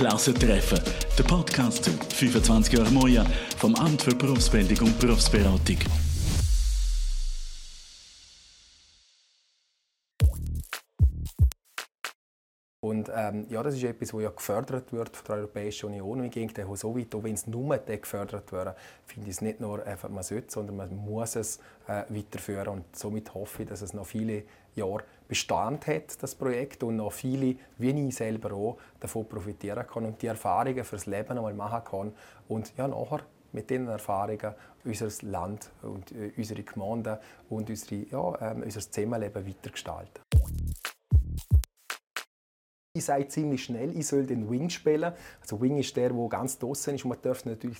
Klassentreffen, der Podcast zu 25 Jahre Moja vom Amt für Berufsbildung und Berufsberatung. Und ähm, ja, das ist etwas, das ja gefördert wird von der Europäischen Union. Und ich denke, so weit, auch wenn es nur gefördert wird, finde ich es nicht nur einfach, man sollte, sondern man muss es äh, weiterführen. Und somit hoffe ich, dass es noch viele Jahre Bestand hat, das Projekt, und noch viele, wie ich selber auch, davon profitieren kann und die Erfahrungen fürs Leben einmal machen kann. Und ja, nachher mit diesen Erfahrungen unser Land und äh, unsere Gemeinden und unsere, ja, äh, unser Zusammenleben weitergestalten. Ich sage ziemlich schnell, ich soll den Wing spielen. Also Wing ist der, der ganz draußen ist. Und man darf natürlich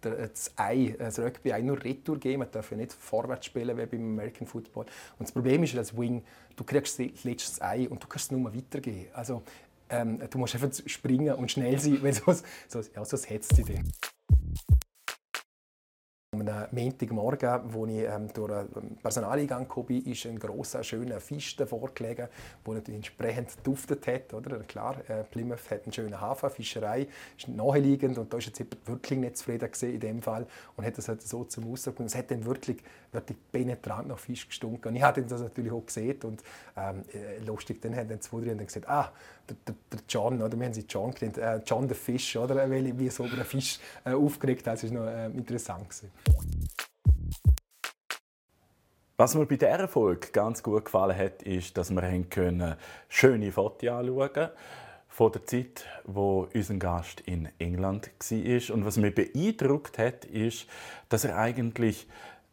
das Ei, das Rugby-Ei nur Retour geben. Man darf ja nicht vorwärts spielen wie beim American Football. Und das Problem ist, als Wing, du kriegst das letzte Ei und du kannst es nur weitergeben. Also ähm, du musst einfach springen und schnell sein, weil sonst, sonst, ja, sonst hetzt dich dann einem Montagmorgen, wo ich ähm, durch einen Personaleingang kam, ist ein großer schöner Fisch davor gelegen, der natürlich entsprechend duftet hat. Oder? Klar, äh, Plymouth hat einen schönen Hafen, Fischerei ist naheliegend und da ist jetzt wirklich nicht zufrieden in dem Fall und hat das halt so zum Ausdruck und es hat dann wirklich, wirklich penetrant nach Fisch gestunken. Und ich habe das natürlich auch gesehen und ähm, äh, lustig, dann haben dann zwei, drei gesagt, ah, der, der, der, John, oder wir haben sie John genannt, äh, John the Fish, oder? weil wie so einen Fisch äh, aufgeregt hat, das war noch äh, interessant. Gewesen. Was mir bei dieser Folge ganz gut gefallen hat, ist, dass wir können schöne Fotos anschauen können von der Zeit, wo unser Gast in England war. Und was mich beeindruckt hat, ist, dass er eigentlich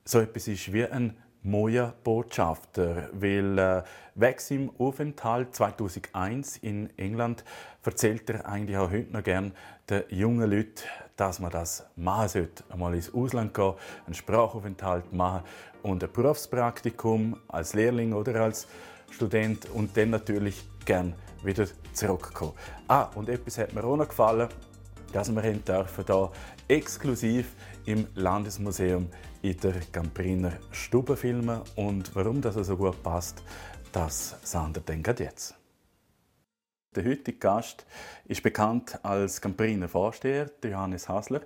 so etwas ist wie ein Moja Botschafter, weil äh, weg im Aufenthalt 2001 in England erzählt er eigentlich auch heute noch gern den jungen Leuten, dass man das machen sollte, einmal ins Ausland gehen, einen Sprachaufenthalt machen und ein Berufspraktikum als Lehrling oder als Student und dann natürlich gern wieder zurückkommen. Ah, und etwas hat mir auch noch gefallen, dass wir da exklusiv im Landesmuseum in der Campriner Stube filmen. Und warum das so gut passt, das sagen wir dann jetzt. Der heutige Gast ist bekannt als Campriner Vorsteher, Johannes Hasler.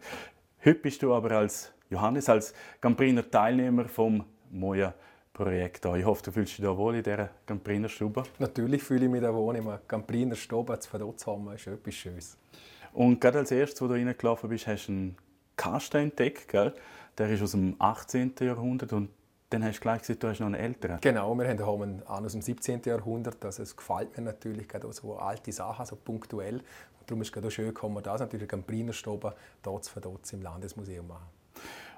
Heute bist du aber als Johannes, als Campriner Teilnehmer vom Moja Projekt Ich hoffe, du fühlst dich da wohl in dieser Campriner Stube. Natürlich fühle ich mich da wohl. In einer Campriner Stube zu haben, ist etwas Schönes. Und gerade als erstes, wo du reingelaufen bist, hast du einen Kasten entdeckt. Gell? Der ist aus dem 18. Jahrhundert und dann hast du gleich gesagt, du hast noch einen älteren. Genau, wir haben einen aus dem 17. Jahrhundert. Also es gefällt mir natürlich gerade so alte Sachen, so punktuell. Und darum ist es gerade schön, man das natürlich am Brinerstoben dort für dort im Landesmuseum machen.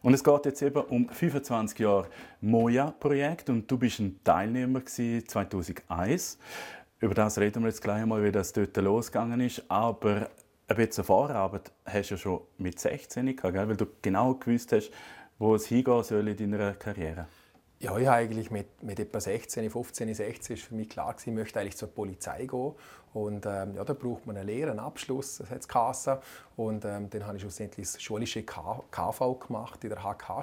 Und es geht jetzt eben um 25 Jahre Moja-Projekt und du bist ein Teilnehmer 2001. Über das reden wir jetzt gleich einmal, wie das dort losgegangen ist. Aber ein bisschen Vorarbeit hast du ja schon mit 16 gehabt, weil du genau gewusst hast, wo es hingehen soll in deiner Karriere. Ja, ich eigentlich mit, mit etwa 16, 15, 16 ist für mich klar gewesen, ich möchte eigentlich zur Polizei gehen. Und ähm, ja, da braucht man eine Lehre, einen Abschluss, das hat Kasse. Und ähm, dann habe ich schlussendlich das schulische KV gemacht in der HKH,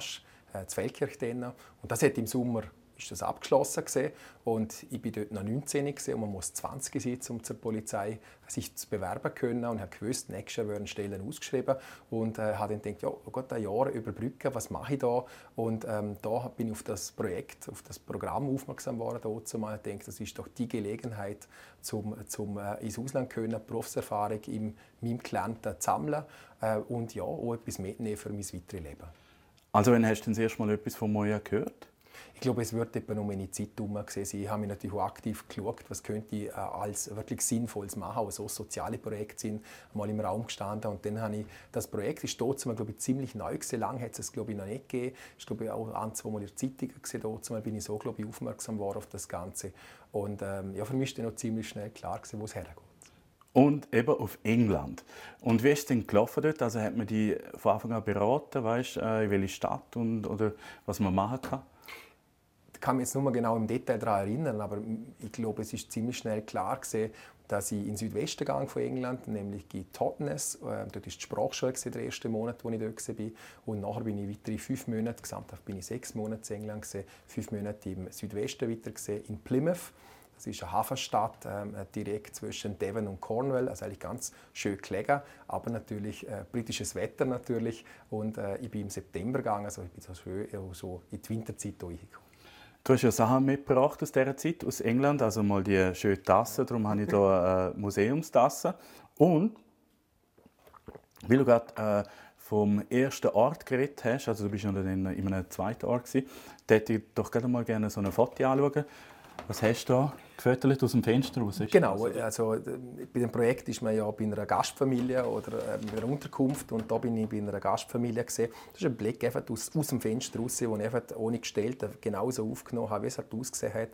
äh, Feldkirch. Und das hat im Sommer ist das abgeschlossen gewesen. und ich bin dort noch 19 gewesen, und man muss 20 sein, um zur Polizei sich zu bewerben können und habe gewusst, nächstes werden Stellen ausgeschrieben und äh, habe dann gedacht, ja, oh Gott, ein Jahr überbrücken, was mache ich da? Und ähm, da bin ich auf das Projekt, auf das Programm aufmerksam geworden, dazu mal denke, das ist doch die Gelegenheit, zum, zum äh, ins Ausland können, Berufserfahrung in meinem Klienten zu sammeln äh, und ja, auch etwas mitnehmen für mein weiteres Leben. Also, wenn hast du das erste Mal etwas von Moja gehört? Ich glaube, es wird etwa um meine Zeit herum gewesen Ich habe mich natürlich auch aktiv geschaut, was könnte ich äh, als wirklich Sinnvolles machen, auch so soziale Projekte sind mal im Raum gestanden und dann habe ich das Projekt ist dort glaube ich ziemlich neu gewesen. Lang hat es glaube ich noch nicht gegeben. Ich glaube auch ein, zwei Mal in der Zeitung gesehen. Dort bin ich so glaube ich aufmerksam geworden auf das Ganze und ähm, ja, für mich ist dann noch ziemlich schnell klar gewesen, wo es hergeht und eben auf England. Und wie ist es denn gelaufen dort? Also hat man die von Anfang an beraten, weißt, äh, in welche Stadt und oder was man machen kann? Ich kann mich jetzt nur mal genau im Detail daran erinnern, aber ich glaube, es ist ziemlich schnell klar gewesen, dass ich in den Südwesten gegangen von England, nämlich in Totnes. Äh, dort war die Sprachschule der erste Monat, wo ich dort war. Und nachher bin ich weitere fünf Monate, gesamthaft bin ich sechs Monate in England fünf Monate im Südwesten weiter gewesen, in Plymouth. Das ist eine Hafenstadt ähm, direkt zwischen Devon und Cornwall, also eigentlich ganz schön gelegen, aber natürlich äh, britisches Wetter natürlich. Und äh, ich bin im September gegangen, also ich bin so schön so in die Winterzeit durchgekommen. Du hast ja Sachen mitgebracht aus dieser Zeit, aus England, also mal die schöne Tasse, darum habe ich hier eine Museumstasse. Und, weil du gerade äh, vom ersten Ort geredet hast, also du bist ja dann in einem zweiten Ort gewesen, hätte ich doch gerne mal gerne so eine Foto anschauen. Was hast du da gefüttert aus dem Fenster raus? Genau, also bei dem Projekt ist man ja bei einer Gastfamilie oder äh, bei einer Unterkunft und da bin ich bei einer Gastfamilie gesehen. Das ist ein Blick einfach aus, aus dem Fenster raus, den ich einfach ohne gestellt genauso aufgenommen habe, wie es halt ausgesehen hat.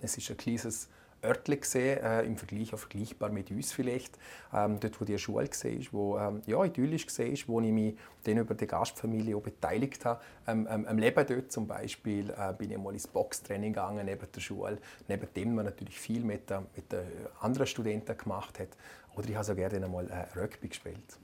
Es ist ein kleines örtlich gesehen, äh, im Vergleich auch vergleichbar mit uns vielleicht. Ähm, dort, wo die Schule war, wo ähm, ja, idyllisch war, wo ich mich dann über die Gastfamilie auch beteiligt habe. Ähm, ähm, am Leben dort zum Beispiel äh, bin ich mal ins Boxtraining gegangen neben der Schule, neben dem man natürlich viel mit, äh, mit den anderen Studenten gemacht hat. Oder ich habe so gerne einmal äh, Rugby gespielt.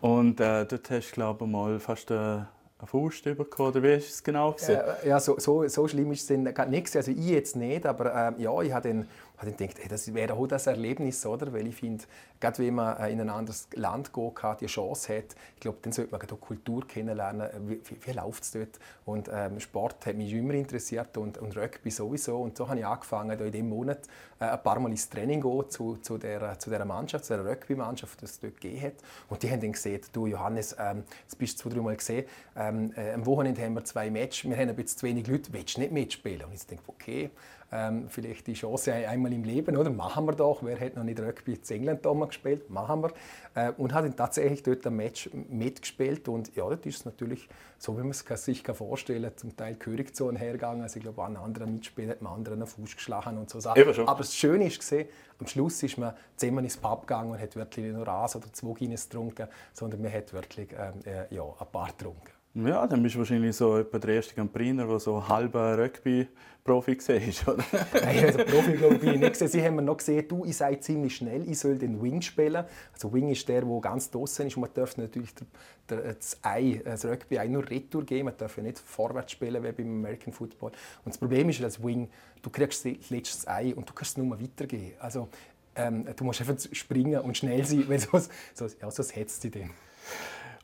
Und äh, dort hast du, glaube ich, mal fast eine Faust bekommen, oder wie ist es genau? Gewesen? Ja, so, so, so schlimm ist es nicht. Also ich jetzt nicht, aber äh, ja, ich habe dann habe ich gedacht, hey, das wäre auch das Erlebnis, oder? Weil ich finde, gerade wenn man äh, in ein anderes Land gehen kann, die Chance hat, ich glaube, dann sollte man die Kultur kennenlernen, wie, wie, wie läuft es dort. Und ähm, Sport hat mich immer interessiert und, und Rugby sowieso. Und so habe ich angefangen, in diesem Monat äh, ein paar Mal ins Training gehen zu, zu, der, zu dieser Mannschaft, zu der Rugby-Mannschaft, die es dort gegeben hat. Und die haben dann gesehen, du Johannes, ähm, jetzt bist du zwei, drei Mal gesehen, ähm, äh, am Wochenende haben wir zwei Matches, wir haben ein bisschen zu wenig Leute, willst du nicht mitspielen? Und ich denke, okay, ähm, vielleicht die Chance einmal im Leben, oder? Machen wir doch. Wer hat noch nicht Rugby in England damals gespielt? Machen wir. Äh, und hat dann tatsächlich dort ein Match mitgespielt. Und ja, das ist natürlich, so wie man es sich vorstellen kann, zum Teil Königzone hergegangen. Also ich glaube, ein anderer Mitspieler hat einem anderen einen Fuß geschlagen und so Sachen. Aber das Schöne ist gesehen, am Schluss ist man zehnmal ins Pub gegangen und hat wirklich nicht nur eins oder zwei Guinness getrunken, sondern man hat wirklich ähm, äh, ja, ein paar getrunken. Ja, dann bist du wahrscheinlich so etwa der erste Campriner, der so halber Rugby-Profi ist, oder? Nein, also Profi glaube ich nicht gesehen. Sie haben mir noch gesehen, du, ich sei ziemlich schnell, ich soll den Wing spielen. Also Wing ist der, der ganz draußen ist und man darf natürlich das Ei, das Rugby-Ei nur Retour geben, man darf ja nicht vorwärts spielen wie beim American Football. Und das Problem ist, als Wing, du kriegst das letzte Ei und du kannst es nur weitergeben. Also ähm, du musst einfach springen und schnell sein, weil sonst, sonst, ja, sonst hetzt dich dann.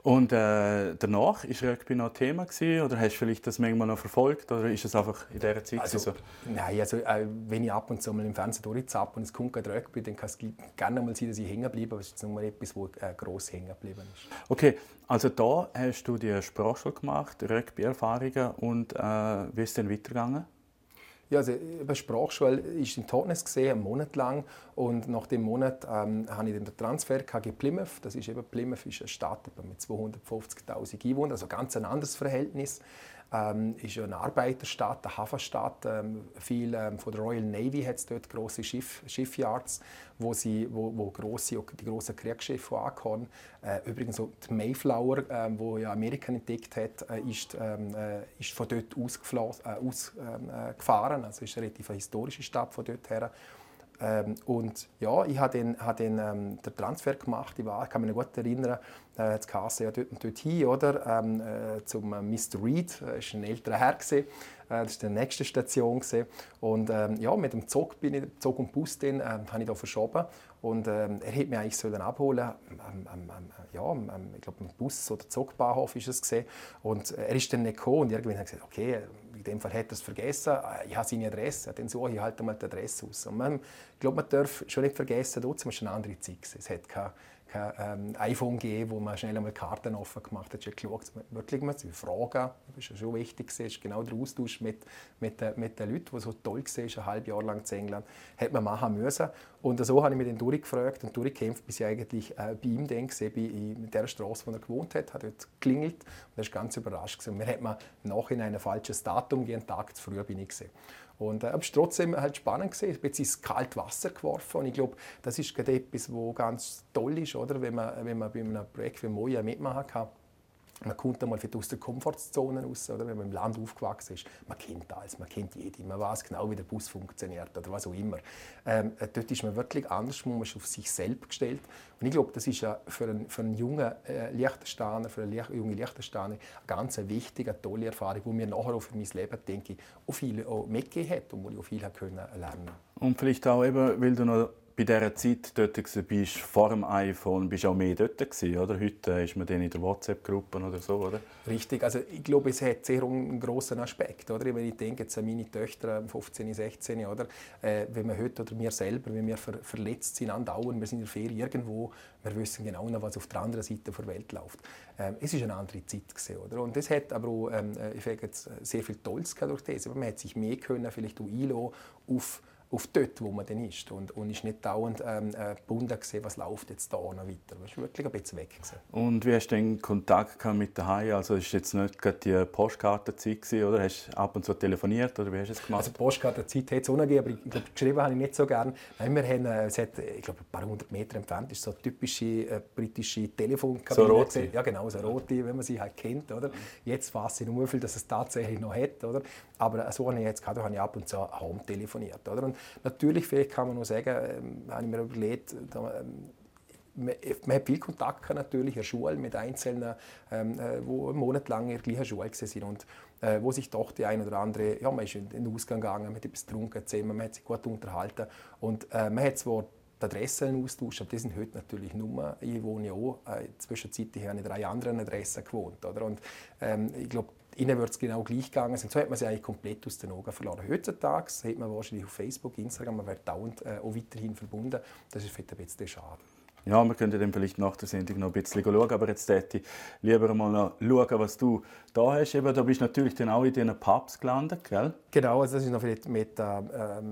Und äh, danach ist Rugby noch Thema gewesen, oder hast du vielleicht das manchmal noch verfolgt oder ist es einfach in dieser Zeit also, so? Nein, also äh, wenn ich ab und zu mal im Fernsehen durchzappe und es kommt gerade Rugby, dann kann es gerne mal sein, dass ich hängen bleibe, aber es ist nur etwas, wo äh, gross hängen geblieben ist. Okay, also da hast du die Sprachschule gemacht, Rugby-Erfahrungen und äh, wie ist es dann weitergegangen? Ja, also die Sprachschule ist in Totnes gesehen, einen Monat lang. Und nach dem Monat ähm, habe ich den Transfer KG Plymouth. Das ist eben Plymouth ist eine Stadt mit 250.000 Einwohnern, also ganz ein anderes Verhältnis ähm, ist eine Arbeiterstadt, eine Hafenstadt. Ähm, viel ähm, von der Royal Navy hat es dort große Schiff, Shipyards, wo, sie, wo, wo grosse, die großen Kriegsschiffe ankommen. Äh, übrigens so die Mayflower, äh, wo ja Amerika entdeckt hat, äh, ist, ähm, äh, ist von dort ausgefahren. Äh, aus, ähm, äh, also ist eine relativ historische Stadt von dort her. Ähm, und ja, ich habe den, hab den, ähm, den Transfer gemacht. Ich, war, ich kann mich gut erinnern, äh, jetzt Kasse ja dort dort hin, oder? Ähm, äh, zum äh, Mr. Reed, äh, ist ein älterer Herr gewesen. Äh, das war die nächste Station gewesen. Und ähm, ja, mit dem Zug bin ich, Zug und Bus ähm, habe ich da verschoben. Und ähm, er hätte mich eigentlich sollen abholen. Ähm, ähm, ja, ich glaube, im Bus oder Zugbahnhof ist es gesehen. Und äh, er ist dann nicht gekommen. Und irgendwann habe ich gesagt, okay, dem Fall hat er es vergessen. Ich habe seine Adresse, dann suche ich halt einmal die Adresse aus. Und man, ich glaube, man darf schon nicht vergessen, dort war eine andere Zeit. Es hat keine kein ähm, iPhone gegeben, wo man schnell einmal Karten offen gemacht hat. Ich habe geschaut, wirklich mal zu fragen. Das ist schon wichtig. Ist genau der Austausch mit, mit, äh, mit den Leuten, die so toll waren, ein halbes Jahr lang in England, hat man machen müssen. Und so habe ich mich dann durchgefragt und durchgekämpft, bis ich eigentlich äh, bei ihm dann gesehen in der Straße, wo er gewohnt hat, hat dort geklingelt und er war ganz überrascht. Gewesen. Mir hat man nachhinein ein falsches Datum einen Tag zu früh bin ich gesehen. Und äh, es war trotzdem halt spannend gewesen. Ich bin ins kalte Wasser geworfen und ich glaube, das ist gerade etwas, was ganz toll ist, oder? Wenn, man, wenn man bei einem Projekt wie Moja mitmachen kann man kommt einmal aus der Komfortzone raus, oder? wenn man im Land aufgewachsen ist. Man kennt alles, man kennt jeden, man weiß genau, wie der Bus funktioniert oder was auch immer. Ähm, äh, dort ist man wirklich anders, man ist auf sich selbst gestellt. Und ich glaube, das ist ja für einen, für einen jungen äh, Liechtensteiner, für eine junge Liechtensteiner eine ganz wichtige, tolle Erfahrung, die mir nachher auch für mein Leben, denke ich, auch viel auch mitgegeben hat und wo ich auch viel lernen konnte. Und vielleicht auch eben, weil du noch bei dieser Zeit dort bist, vor dem iPhone, bist du auch mehr dort gewesen, oder? Heute ist man dann in der WhatsApp-Gruppe oder so, oder? Richtig, also ich glaube, es hat sehr einen grossen Aspekt, oder? Wenn ich denke jetzt an meine Töchter, 15, 16, oder? Äh, wenn wir heute, oder wir selber, wenn wir ver verletzt sind, andauern, wir sind in der Ferie irgendwo, wir wissen genau noch, was auf der anderen Seite der Welt läuft. Ähm, es ist eine andere Zeit gewesen, oder? Und es hat aber auch, ähm, äh, ich jetzt sehr viel Tolles durch das, man hat sich mehr können, vielleicht auch einlassen auf auf dort, wo man dann ist. Und, und ist nicht dauernd ähm, äh, gebunden gesehen, was läuft jetzt da noch weiter. Man ist wirklich ein bisschen weg. Gewesen. Und wie hast du denn Kontakt mit der Hai? Also ist jetzt nicht gerade die Postkartenzeit gewesen, oder? Hast du ab und zu telefoniert oder wie hast du es gemacht? Also Postkartenzeit hat es gegeben, aber ich glaube, geschrieben habe ich nicht so gerne. Nein, wir haben, äh, es hat, ich glaube, ein paar hundert Meter entfernt ist so eine typische äh, britische Telefonkabine. So rote? Ja genau, so rote, wenn man sie halt kennt. Oder? Jetzt weiß ich nur viel, dass es tatsächlich noch hat. Oder? Aber so habe ich jetzt gerade, habe ich ab und zu home telefoniert. Oder? Und natürlich, vielleicht kann man nur sagen, ähm, habe ich mir überlegt, da, ähm, man, man hat viel Kontakt natürlich in der Schule mit Einzelnen, ähm, äh, monatelang in der gleichen Schule sind und äh, wo sich doch die ein oder andere, ja, man ist in den Ausgang gegangen, man hat etwas getrunken zusammen, man hat sich gut unterhalten und äh, man hat zwar die Adressen austauscht, aber die sind heute natürlich nur, ich wohne ja auch, äh, zwischenzeitlich habe ich drei anderen Adressen gewohnt, oder? und ähm, ich glaube, Ihnen wird es genau gleich gegangen sein. So hat man sie eigentlich komplett aus den Augen verloren. Heutzutage hat man wahrscheinlich auf Facebook, Instagram, man wird dauernd äh, auch weiterhin verbunden. Das ist vielleicht ein bisschen schade. Ja, wir könnten dann vielleicht nach der Sendung noch ein bisschen schauen, aber jetzt hätte ich lieber mal noch schauen, was du da hast. Eben, da bist du natürlich dann auch in diesen Pubs gelandet, gell? Genau, also das ist noch mit äh,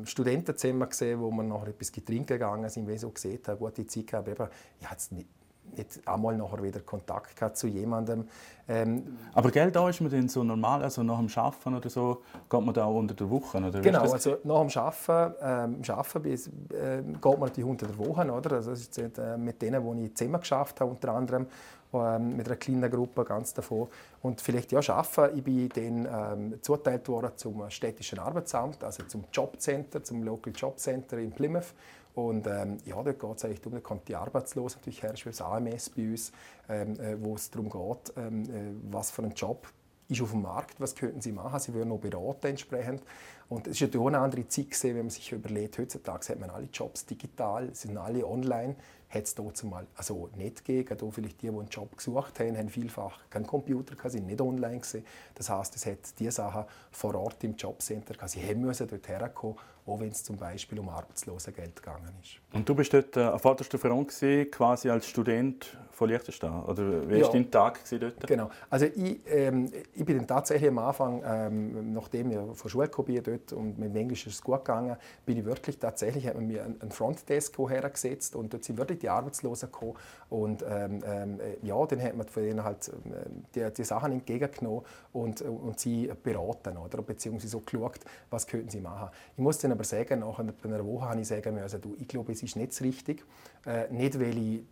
Studenten zusammen gesehen, wo wir noch etwas trinken gegangen sind, wie ich so gesehen habe, gute Zeit gehabt. Aber ich hatte nicht nicht einmal nachher wieder Kontakt gehabt zu jemandem. Ähm, Aber gell, da ist man dann so normal, also nach dem Arbeiten oder so, geht man da auch unter der Woche, oder? Genau, also nach dem Arbeiten, ähm, Arbeiten bis, äh, geht man natürlich unter der Woche, oder? Also das ist äh, mit denen, die ich zusammen geschafft habe, unter anderem ähm, mit einer kleinen Gruppe ganz davon. Und vielleicht ja arbeiten. Ich bin dann ähm, zuteilt worden zum städtischen Arbeitsamt, also zum Jobcenter, zum Local Job Center in Plymouth. Und ähm, ja, dort geht es eigentlich darum, da kommt die Arbeitslose natürlich her, das AMS bei uns, ähm, äh, wo es darum geht, ähm, äh, was für einen Job ist auf dem Markt, was könnten sie machen. Sie würden noch beraten entsprechend. Und es ist ja auch eine andere Zeit gesehen, wenn man sich überlegt, heutzutage hat man alle Jobs digital, sind alle online hat es dort mal also nicht gegeben. Auch vielleicht die, die einen Job gesucht haben, haben vielfach keinen Computer, gehabt, sind nicht online gewesen. Das heißt, es hat diese Sachen vor Ort im Jobcenter, gehabt. sie haben müssen dort herkommen, auch wenn es zum Beispiel um Arbeitslosengeld gegangen ist. Und du bist dort äh, an vorderster Front gewesen, quasi als Student von Liechtenstein, oder wie war dein Tag dort? Genau, also ich, ähm, ich bin dann tatsächlich am Anfang, ähm, nachdem ich von Schule gekommen dort und mit dem Englisch ist es gut gegangen, bin ich wirklich tatsächlich, hat man mir einen Frontdesk hergesetzt und dort sind wirklich die Arbeitslosen gekommen. Und ähm, ähm, ja, dann hat man von denen halt ähm, die, die Sachen entgegengenommen und, und sie beraten, oder? beziehungsweise so geschaut, was könnten sie machen. Ich muss dann aber sagen, nach einer Woche habe ich sagen müssen, du, ich glaube, es ist nicht richtig. Äh, nicht, weil ich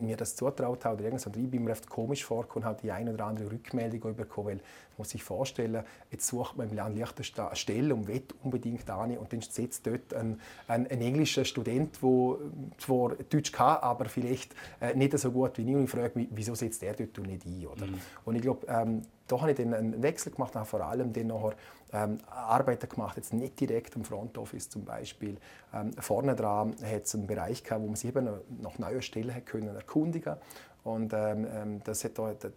mir das zutraut habe oder irgendwas, sondern ich bin mir oft komisch vorgekommen und habe die eine oder andere Rückmeldung bekommen, weil muss sich vorstellen, jetzt sucht man im Land Liechtenstein eine Stelle und will unbedingt an und dann sitzt dort ein, ein, ein englischer Student, der zwar Deutsch kann, aber vielleicht äh, nicht so gut wie ich und ich frage mich, wieso setzt der dort nicht ein? Oder? Mhm. Und ich glaube, ähm, da habe ich dann einen Wechsel gemacht, habe vor allem dann nachher ähm, Arbeiten gemacht, jetzt nicht direkt im Front Office zum Beispiel. Ähm, vorne dran hat es einen Bereich gehabt, wo man sich eben nach neuen Stellen können erkundigen und ähm, ähm, das hat da, da,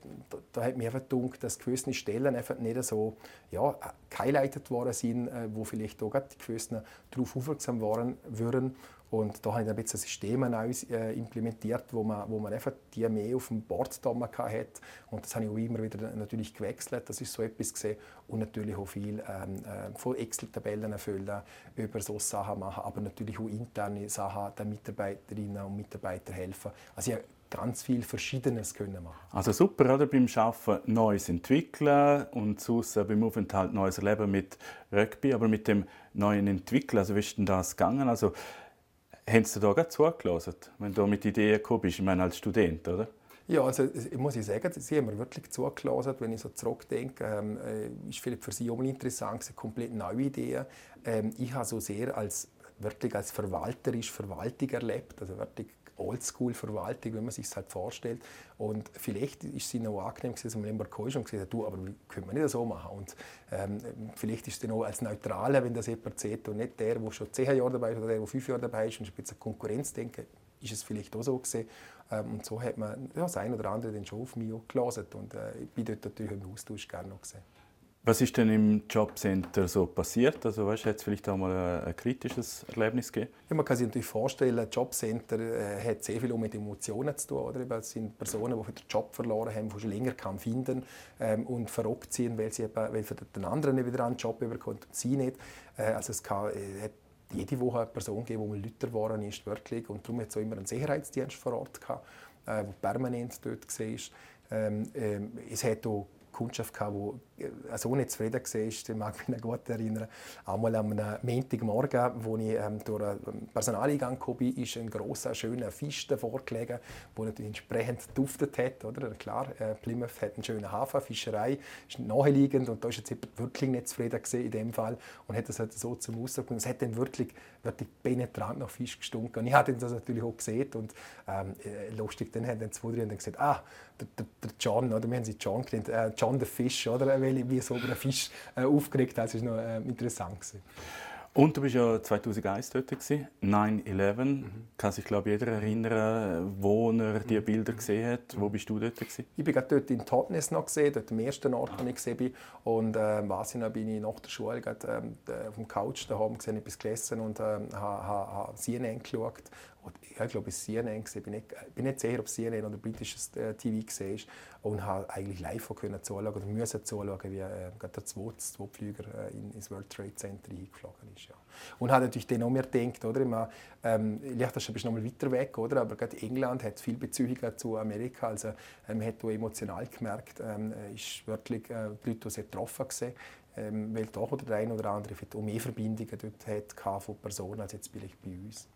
da, hat mir einfach gedacht, dass gewisse Stellen einfach nicht so ja, gehighlightet worden sind, äh, wo vielleicht auch die gewissen darauf aufmerksam waren würden. Und da habe ich dann ein bisschen Systeme neu äh, implementiert, wo man, wo man einfach die mehr auf dem Board hat. Und das habe ich auch immer wieder natürlich gewechselt. Das ist so etwas gesehen. Und natürlich auch viel ähm, äh, von Excel-Tabellen erfüllen, über so Sachen machen, aber natürlich auch interne Sachen den Mitarbeiterinnen und Mitarbeitern helfen. Also ich ganz viel Verschiedenes können machen. Also super, oder? Beim Arbeiten Neues entwickeln und sonst beim Aufenthalt Neues erleben mit Rugby, aber mit dem neuen Entwickeln, also wie ist denn das gegangen? Also haben Sie da gerade zugelassen, wenn du mit Ideen gekommen bist, ich meine als Student, oder? Ja, also ich muss sagen, Sie haben mir wirklich zugelassen, wenn ich so zurückdenke. Ähm, äh, ist vielleicht für Sie auch interessant, eine komplett neue Idee. Ähm, ich habe so sehr als wirklich als verwalterisch Verwaltung erlebt, also wirklich Oldschool-Verwaltung, wenn man sich halt vorstellt. Und vielleicht ist sie noch angenehm gewesen, dass man Balkon schon gesagt hat, du, aber können wir nicht so machen? Und ähm, vielleicht ist es noch als Neutraler, wenn das jemand sieht und nicht der, der schon zehn Jahre dabei ist oder der, der fünf Jahre dabei ist und ein bisschen Konkurrenz denken, ist es vielleicht auch so gewesen. Ähm, und so hat man ja, das eine oder andere dann schon auf mich gelesen und äh, ich bin dort natürlich im Austausch gerne noch gesehen. Was ist denn im Jobcenter so passiert? Also, weißt, hat es vielleicht auch mal ein, kritisches Erlebnis gegeben? Ja, man kann sich natürlich vorstellen, ein Jobcenter äh, hat sehr viel mit Emotionen zu tun. Oder? Es sind Personen, die den Job verloren haben, die schon länger kann finden ähm, und verrückt sind, weil sie eben, weil für den anderen nicht wieder einen Job bekommen und sie nicht. Äh, also es kann, äh, hat jede Woche eine Person gegeben, die mal Lüter geworden ist, wirklich. Und darum hat es auch immer einen Sicherheitsdienst vor Ort gehabt, äh, der permanent dort war. Ähm, ähm, es hat auch Kundschaft gehabt, die äh, so nicht zufrieden war. Ich mag mich noch gut erinnern. Einmal am Montagmorgen, als ich ähm, durch den Personaleingang bin, ist ein grosser, schöner Fisch davor gelegen, der natürlich entsprechend duftet hat. Oder? Klar, äh, Plymouth hat einen schönen Hafen, Fischerei ist naheliegend und da ist jetzt wirklich nicht zufrieden in dem Fall und hat das halt so zum Ausdruck und es hat dann wirklich, wirklich penetrant nach Fisch gestunken. Und ich habe das natürlich auch gesehen und ähm, äh, lustig, dann haben dann zwei, drei gesagt, ah, der, der, der John, oder wir haben sie John genannt, äh, John the Fish, oder? Weil wie so über einen Fisch äh, aufgeregt hat. Das war noch äh, interessant. Gewesen. Und du bist ja 2001 dort, 9-11. Mhm. Kann sich, glaube jeder erinnern, wo er diese Bilder gesehen hat. Wo bist du dort? Gewesen? Ich bin gerade dort in Totnes noch gesehen, dort am ersten Ort, wo ich gesehen bin. Und äh, was ich bin ich nach der Schule gerade, äh, auf dem Couch daheim gesehen, etwas gelesen und äh, habe ha, ha CNN geschaut ja, ich glaube, es CNN, ich bin nicht, sicher, ob CNN oder britisches äh, TV war, und habe eigentlich live können zuschauen oder müssen zuschauen, wie äh, der zweite, zweite Flüger äh, in, ins World Trade Center eingeflogen ist. Ja. Und habe natürlich dann noch mehr gedacht, oder? Immer, ähm, Liechtenstein ist noch mal weiter weg, oder? aber gerade England hat viel Bezüge zu Amerika, also ähm, man hat auch emotional gemerkt, ähm, ist wirklich äh, die Leute sehr getroffen gewesen, ähm, weil doch oder der eine oder andere auch mehr Verbindungen dort hat von Personen als jetzt vielleicht bei uns.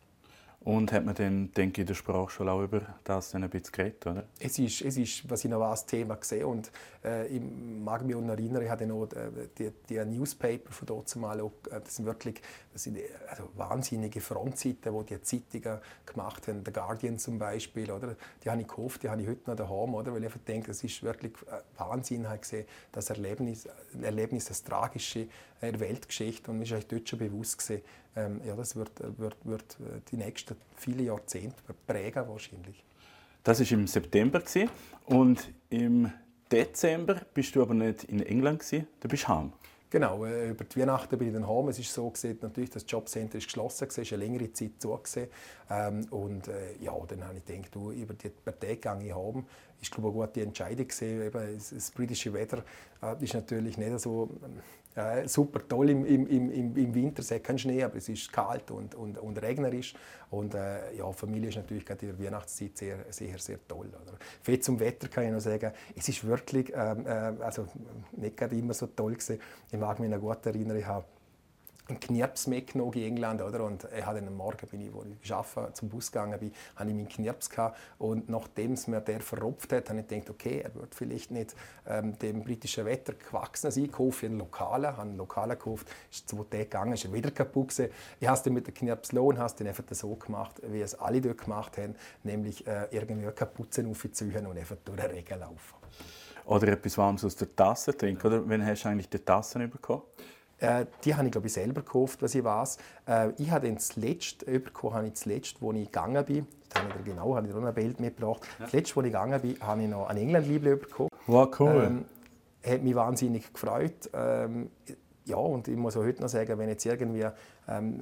Und hat man dann, denke ich, in der Sprachschule auch über das ein bisschen geredet, oder? Es ist, es ist was ich noch als Thema gesehen und äh, ich mag mich auch erinnern, ich hatte noch äh, die, die Newspaper von dort mal, äh, das sind wirklich das sind, also wahnsinnige Frontseiten, die die Zeitungen gemacht haben, The Guardian zum Beispiel, oder? Die habe ich gekauft, die habe ich heute noch daheim, oder? Weil ich denke, das ist wirklich äh, Wahnsinn, halt gesehen, das Erlebnis, Erlebnis, das Tragische der Weltgeschichte und mir ist eigentlich dort schon bewusst gewesen, ähm, ja, das wird, wird, wird äh, die nächsten viele Jahrzehnte prägen wahrscheinlich. Das war im September und im Dezember bist du aber nicht in England gewesen, du bist heim. Genau, äh, über die Weihnachten bin ich dann heim. Es ist so gesehen, natürlich, das Jobcenter ist geschlossen, es ist eine längere Zeit zu ähm, und äh, ja, dann habe ich gedacht, du, über die paar Tage gehe ich heim. Ist glaube ich eine gute Entscheidung gewesen. Eben, das britische Wetter äh, ist natürlich nicht so äh, super toll im, im, im, im Winter, es hat keinen Schnee, aber es ist kalt und, und, und regnerisch. Und äh, ja, Familie ist natürlich gerade in der Weihnachtszeit sehr, sehr, sehr toll. Oder? Viel zum Wetter kann ich noch sagen, es ist wirklich ähm, äh, also nicht gerade immer so toll gewesen. Ich mag mich noch gut erinnern, ich habe einen Knirps mitgenommen in England. Oder? Und ich hatte am Morgen, bin ich, wo ich arbeite, zum Bus gegangen bin, hatte ich meinen Knirps. Gehabt. Und nachdem es mir der verrupft hat, habe ich gedacht, okay, er wird vielleicht nicht ähm, dem britischen Wetter gewachsen sein. Ich kaufe einen Lokalen, habe einen Lokalen gekauft, ist zwei Tage gegangen, ist wieder kaputt gewesen. Ich habe es dann mit dem Knirps lohn, habe es einfach so gemacht, wie es alle dort gemacht haben, nämlich äh, irgendwie Kapuzen aufziehen und einfach durch den Regen laufen. Oder etwas Warmes aus der Tasse trinken, oder? Wann hast du eigentlich die Tassen bekommen? Äh, die habe ich glaube ich selber gekauft, was ich weiß. Äh, ich habe das letzte bekommen, habe ich das letzte, wo ich gegangen bin. Das habe ich genau, habe ich noch ein Bild mitgebracht. Ja. Das letzte, wo ich gegangen bin, habe ich noch ein England-Liebling bekommen. Wow, cool. Ähm, hat mich wahnsinnig gefreut. Ähm, ja, und ich muss auch heute noch sagen, wenn jetzt irgendwie ähm,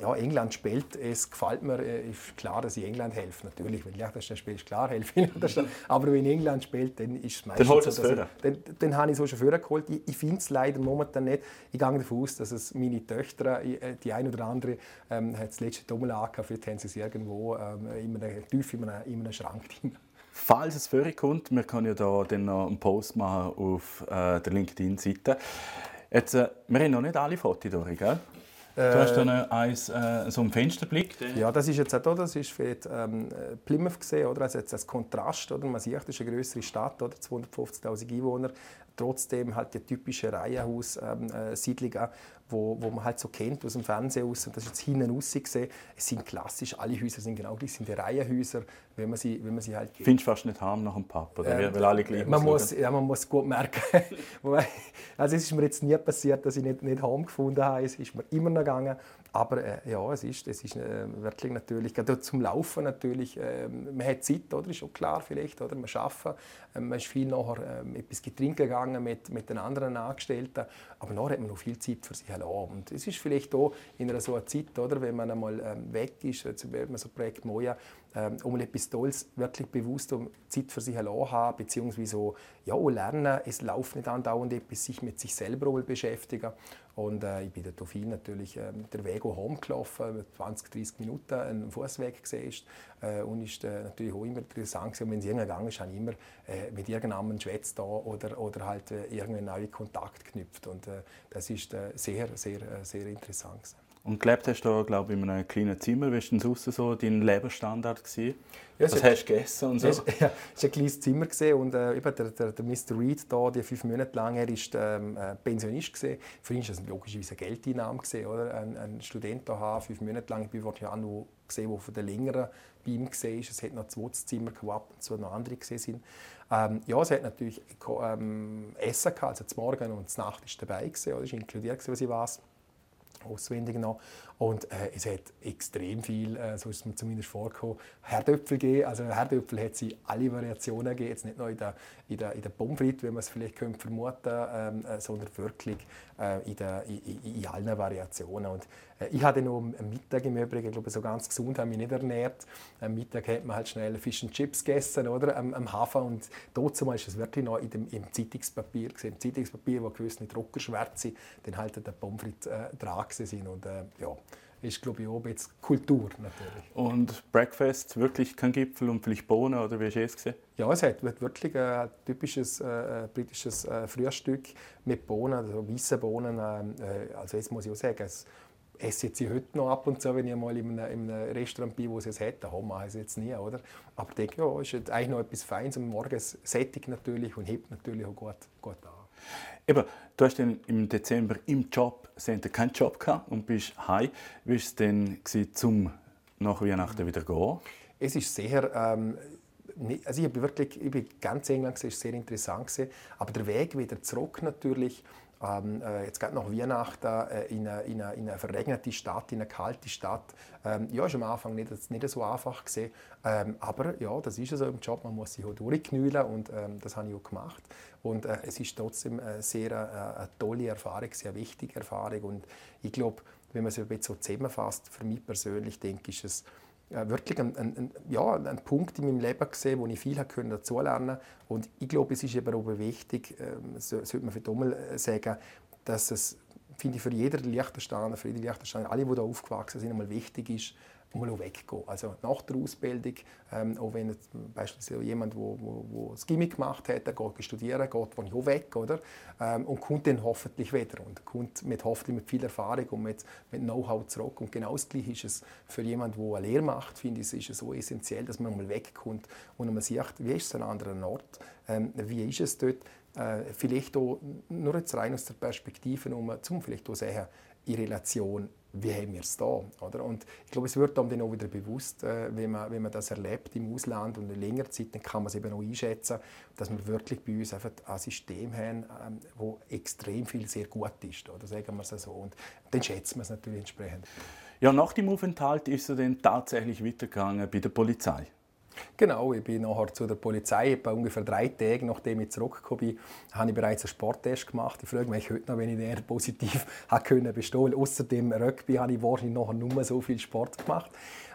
ja, England spielt, es gefällt mir, äh, ist klar, dass ich England helfe. Natürlich, wenn Liechtenstein spielt, ist klar, helfe ich Liechtenstein. Aber wenn England spielt, dann ist es meistens dann so, dass ich, dann, dann habe ich so schon vorgeholt. Ich, ich finde es leider momentan nicht. Ich gehe davon aus, dass es meine Töchter, äh, die eine oder andere, ähm, hat das letzte Dummel angehabt, vielleicht haben sie es irgendwo ähm, in einem, tief in einem, in einem Schrank drin. Falls es vorkommt, wir können ja da dann noch einen Post machen auf äh, der LinkedIn-Seite. Jetzt, äh, wir haben noch nicht alle Fotos durch, gell? Du hast da noch eins, äh, so einen Fensterblick. Ja, das ist jetzt auch da, das ist die, ähm, Plymouth gesehen, oder? Also jetzt als Kontrast, oder? Man sieht, das ist eine größere Stadt, oder? 250.000 Einwohner. Trotzdem halt die typische Reihenhaus-Siedlung, ähm, äh, wo, wo man halt so kennt aus dem Fernsehen aus. Und das ist jetzt hinten raus gesehen. Es sind klassisch, alle Häuser sind genau gleich, sind die Reihenhäuser, wenn man sie, wenn man sie halt... Findest fast nicht haben nach dem Pub, oder? Ähm, Weil alle gleich man muss, ja, man muss gut merken. also es ist mir jetzt nie passiert, dass ich nicht, nicht heim gefunden habe. Es ist mir immer noch gegangen. Aber äh, ja, es ist, es ist äh, wirklich natürlich, gerade zum Laufen natürlich, äh, man hat Zeit, oder? ist schon klar vielleicht, oder? man arbeitet, man ist viel nachher äh, etwas Getränke gegangen mit, mit den anderen Angestellten, aber nachher hat man noch viel Zeit für sich allein. Und es ist vielleicht auch in einer so einer Zeit, oder, wenn man einmal ähm, weg ist, also wenn man so Projekt Moja, ähm, um etwas Tolles wirklich bewusst um Zeit für sich allein haben, beziehungsweise so, ja, lernen, es läuft nicht andauernd etwas, sich mit sich selber beschäftigen. Und äh, ich bin da viel natürlich äh, der Weg home gelaufen, 20, 30 Minuten einen Fußweg gesehen. Äh, und ist äh, natürlich auch immer interessant Und wenn es irgendwann gegangen ist, habe ich immer äh, mit irgendjemandem schwätzt da oder, oder halt äh, irgendwie neuen Kontakt geknüpft. Und äh, das ist äh, sehr, sehr, sehr interessant. Gewesen. Und gelebt hast du, glaube ich, in einem kleinen Zimmer. Wie war denn sonst so dein Lebensstandard? Gewesen? Ja, Was hast du gegessen und so? Es ja, war ein kleines Zimmer und äh, eben der, der, der Mr. Reed, da, die fünf Monate lang, er war ähm, äh, Pensionist. Gewesen. Für ihn war das logischerweise eine Geldeinnahme. Gewesen, oder? Ein, ein Student da haben, fünf Monate lang. Ich war ja auch gesehen, der von den längeren bei ihm war. Es hat noch zwei Zimmer gehabt und so noch andere gesehen sind. Ähm, ja, es hat natürlich ähm, Essen gehabt, also zum Morgen und zur Nacht ist dabei gewesen, oder? ist inkludiert was ich weiß auswendig noch. Und äh, es hat extrem viel, äh, so ist es mir zumindest vorgekommen, Herdöpfel gegeben. Also Herdöpfel hat sie alle Variationen gegeben, jetzt nicht nur in der, in der, in der Pommes wie man es vielleicht könnte vermuten ähm, äh, sondern wirklich äh, in, der, in, in, allen Variationen. Und äh, ich hatte noch am Mittag im Übrigen, ich glaube, so ganz gesund habe ich mich nicht ernährt. Am Mittag hat man halt schnell Fisch und Chips gegessen, oder? Am, am Hafen. Und dazu war es wirklich noch in dem, im Zeitungspapier. Gewesen. Im Zeitungspapier, wo gewisse Druckerschwärze dann halt der Pommes äh, dran sind. Und, äh, ja, ist, glaube ich, auch jetzt Kultur natürlich. Und Breakfast, wirklich kein Gipfel und vielleicht Bohnen, oder wie hast du es gesehen? Ja, es hat wirklich ein typisches äh, britisches äh, Frühstück mit Bohnen, also weiße Bohnen. Äh, also jetzt muss ich auch sagen, es esse jetzt heute noch ab und zu, wenn ich mal in einem, in einem Restaurant bin, wo es es hat. Daheim mache ich es jetzt nie, oder? Aber ich denke, ja, ist eigentlich noch etwas Feines und morgens sättigt natürlich und hebt natürlich auch gut, gut an. Eben, du hast dann im Dezember im Job Center keinen Job gehabt und bist heim. Wie war es denn, zum nach Weihnachten wieder gehen? Es ist sehr... Ähm, also ich, bin wirklich, ich bin ganz England, es war sehr interessant. Aber der Weg wieder zurück natürlich, ähm, äh, jetzt gerade nach Weihnachten äh, in, eine, in, eine, in, eine, verregnete Stadt, in eine kalte Stadt. Ähm, ja, ist am Anfang nicht, nicht so einfach gewesen, ähm, aber ja, das ist so im Job, man muss sich auch durchknüllen und ähm, das habe ich auch gemacht. Und äh, es ist trotzdem äh, sehr äh, eine tolle Erfahrung, sehr wichtige Erfahrung und ich glaube, wenn man es jetzt so zusammenfasst, für mich persönlich denke ich, ist es äh, wirklich ein, ein, ja, ein Punkt in meinem Leben gesehen, wo ich viel dazulernen konnte. Und ich glaube, es ist aber auch wichtig, äh, sollte man für Dummel äh, sagen, dass es finde ich, für jeden Liechtensteiner, für jede Liechtensteiner, alle, die da aufgewachsen sind, einmal wichtig ist, mal weggehen. Also nach der Ausbildung, ähm, auch wenn jetzt beispielsweise jemand, der wo, wo, wo das Gimmick gemacht hat, der geht studieren, geht von auch weg, oder? Ähm, und kommt dann hoffentlich wieder und kommt mit hoffentlich mit viel Erfahrung und mit, mit Know-how zurück. Und genau das Gleiche ist es für jemanden, der eine Lehre macht, finde ich, ist es so essentiell, dass man mal wegkommt und man sieht, wie ist es an einem anderen Ort, ähm, wie ist es dort, äh, vielleicht auch nur jetzt rein aus der Perspektive, um zum vielleicht auch sehen, in Relation wie haben wir es da? Oder? Und ich glaube, es wird einem dann auch wieder bewusst, äh, wenn, man, wenn man das erlebt im Ausland und in längerer Zeit, dann kann man es eben auch einschätzen, dass wir wirklich bei uns einfach ein System haben, ähm, extrem viel sehr gut ist. Oder sagen wir es so. Und dann schätzen wir es natürlich entsprechend. Ja, nach dem Aufenthalt ist er dann tatsächlich weitergegangen bei der Polizei. Genau, ich bin nachher zu der Polizei. Etwa ungefähr drei Tage nachdem ich zurückgekommen bin, habe ich bereits einen Sporttest gemacht. Ich frage mich heute noch, wenn ich den positiv können bestehen Außer dem Rugby habe ich wahrscheinlich nachher nur so viel Sport gemacht.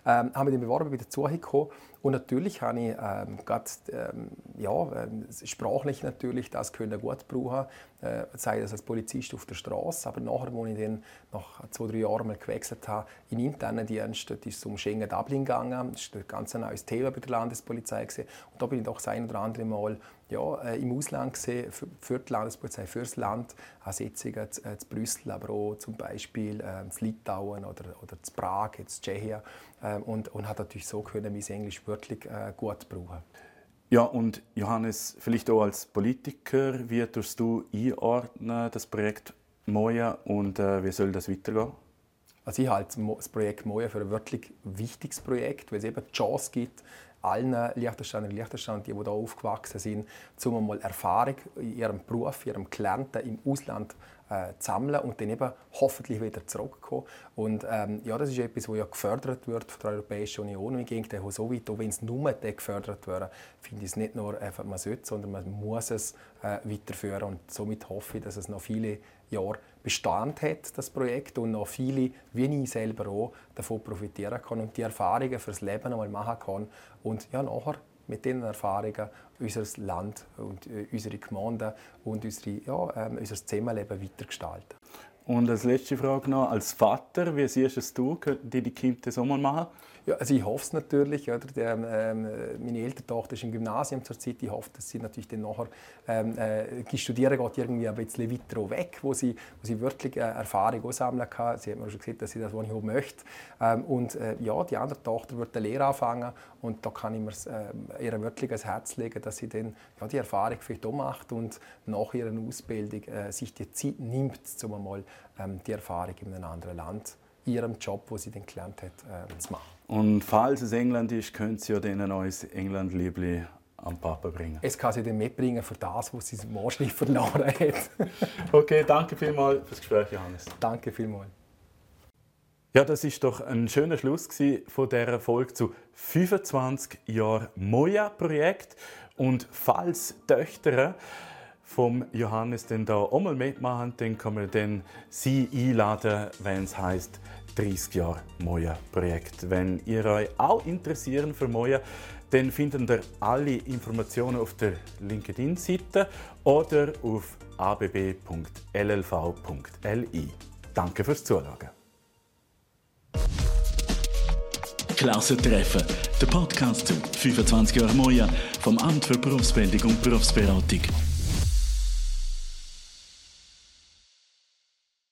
Ähm, habe mich dann beworben, wieder zugekommen und natürlich habe ich ähm, grad, ähm, ja, ähm, sprachlich natürlich das können gut brauchen, äh, sei das als Polizist auf der Straße, aber nachher, als ich dann nach zwei, drei Jahren mal gewechselt habe, in internen Dienst, dort ist es um Schengen-Dublin gegangen, das war ein ganz neues Thema bei der Landespolizei gewesen. und da bin ich doch das ein oder andere Mal ja, äh, im Ausland gesehen, für, für die Landespolizei, für das Land, an Sitzungen zu, äh, zu Brüssel, aber auch zum Beispiel äh, zu Litauen oder, oder zu Prag, jetzt Tschechien. Äh, und, und hat natürlich so können, mein Englisch wirklich äh, gut brauchen. Ja, und Johannes, vielleicht auch als Politiker, wie tust du einordnen das Projekt Moja und äh, wie soll das weitergehen? Also ich halte das Projekt Moja für ein wirklich wichtiges Projekt, weil es eben die Chance gibt, allen Liechtensteinern und Liechtensteiner, die, die hier aufgewachsen sind, um einmal Erfahrung in ihrem Beruf, in ihrem Gelernten im Ausland äh, zu sammeln und dann eben hoffentlich wieder zurückkommen. Und ähm, ja, das ist etwas, was ja gefördert wird von der Europäischen Union. Und ich denke, so weit, wenn es nur gefördert wird, finde ich es nicht nur einfach, man sollte, sondern man muss es äh, weiterführen. Und somit hoffe ich, dass es noch viele Jahre Bestand hat, das Projekt, und noch viele, wie ich selber auch, davon profitieren kann und die Erfahrungen fürs Leben einmal machen kann und ja, nachher mit diesen Erfahrungen unser Land und äh, unsere Gemeinden und unsere, ja, äh, unser Zusammenleben weitergestalten. Und als letzte Frage noch, als Vater, wie siehst es du, könnten die die Kinder das auch mal machen? Ja, also ich hoffe es natürlich. Oder? Der, ähm, meine ältere Tochter ist im Gymnasium zurzeit. Ich hoffe, dass sie natürlich dann nachher ähm, äh, studieren geht, irgendwie ein bisschen weiter weg, wo sie, wo sie wirklich äh, Erfahrung sammeln kann. Sie hat mir schon gesagt, dass sie das, auch möchte. Ähm, und äh, ja, die andere Tochter wird eine Lehre anfangen und da kann ich mir äh, ihr wirklich ans Herz legen, dass sie dann ja, die Erfahrung vielleicht auch macht und nach ihrer Ausbildung äh, sich die Zeit nimmt, um einmal ähm, die Erfahrung in einem anderen Land ihrem Job, wo sie dann gelernt hat, äh, zu machen. Und falls es England ist, können Sie ja dann ein neues England-Liebli am Papa bringen. Es kann sie dann mitbringen für das, was sie wahrscheinlich verloren hat. okay, danke vielmals fürs Gespräch, Johannes. Danke vielmals. Ja, das ist doch ein schöner Schluss von dieser Folge zu 25 Jahren Moja-Projekt. Und falls Töchter vom Johannes denn da auch mal mitmachen, dann kann man dann sie einladen, wenn es heißt 30 Jahre Moja-Projekt. Wenn ihr euch auch interessieren für Moja, dann findet ihr alle Informationen auf der LinkedIn-Seite oder auf abb.llv.li. Danke fürs Zuschauen. Klasse Treffen, der Podcast zu 25 Jahre Moja vom Amt für Berufsbildung und Berufsberatung.